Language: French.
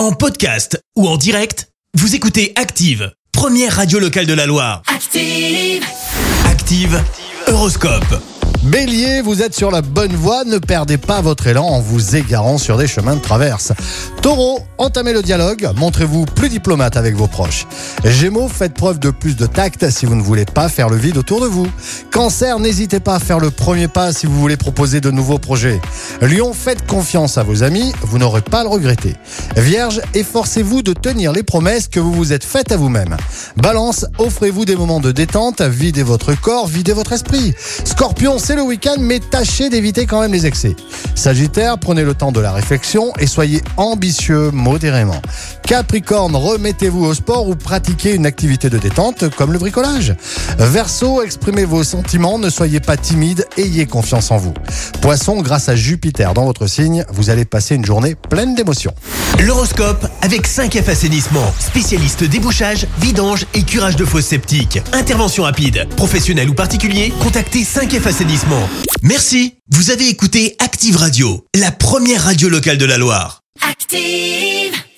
En podcast ou en direct, vous écoutez Active, première radio locale de la Loire. Active. Active, Horoscope. Bélier, vous êtes sur la bonne voie, ne perdez pas votre élan en vous égarant sur des chemins de traverse. Taureau, entamez le dialogue, montrez-vous plus diplomate avec vos proches. Gémeaux, faites preuve de plus de tact si vous ne voulez pas faire le vide autour de vous. Cancer, n'hésitez pas à faire le premier pas si vous voulez proposer de nouveaux projets. Lion, faites confiance à vos amis, vous n'aurez pas à le regretter. Vierge, efforcez-vous de tenir les promesses que vous vous êtes faites à vous-même. Balance, offrez-vous des moments de détente, videz votre corps, videz votre esprit. Scorpion, c'est le week-end, mais tâchez d'éviter quand même les excès. Sagittaire, prenez le temps de la réflexion et soyez modérément. Capricorne, remettez-vous au sport ou pratiquez une activité de détente comme le bricolage. Verseau, exprimez vos sentiments, ne soyez pas timide, ayez confiance en vous. Poisson, grâce à Jupiter dans votre signe, vous allez passer une journée pleine d'émotions. L'horoscope avec 5F Assainissement, spécialiste débouchage, vidange et curage de fosses septiques. Intervention rapide, professionnel ou particulier, contactez 5F Assainissement. Merci, vous avez écouté Active Radio, la première radio locale de la Loire. Active.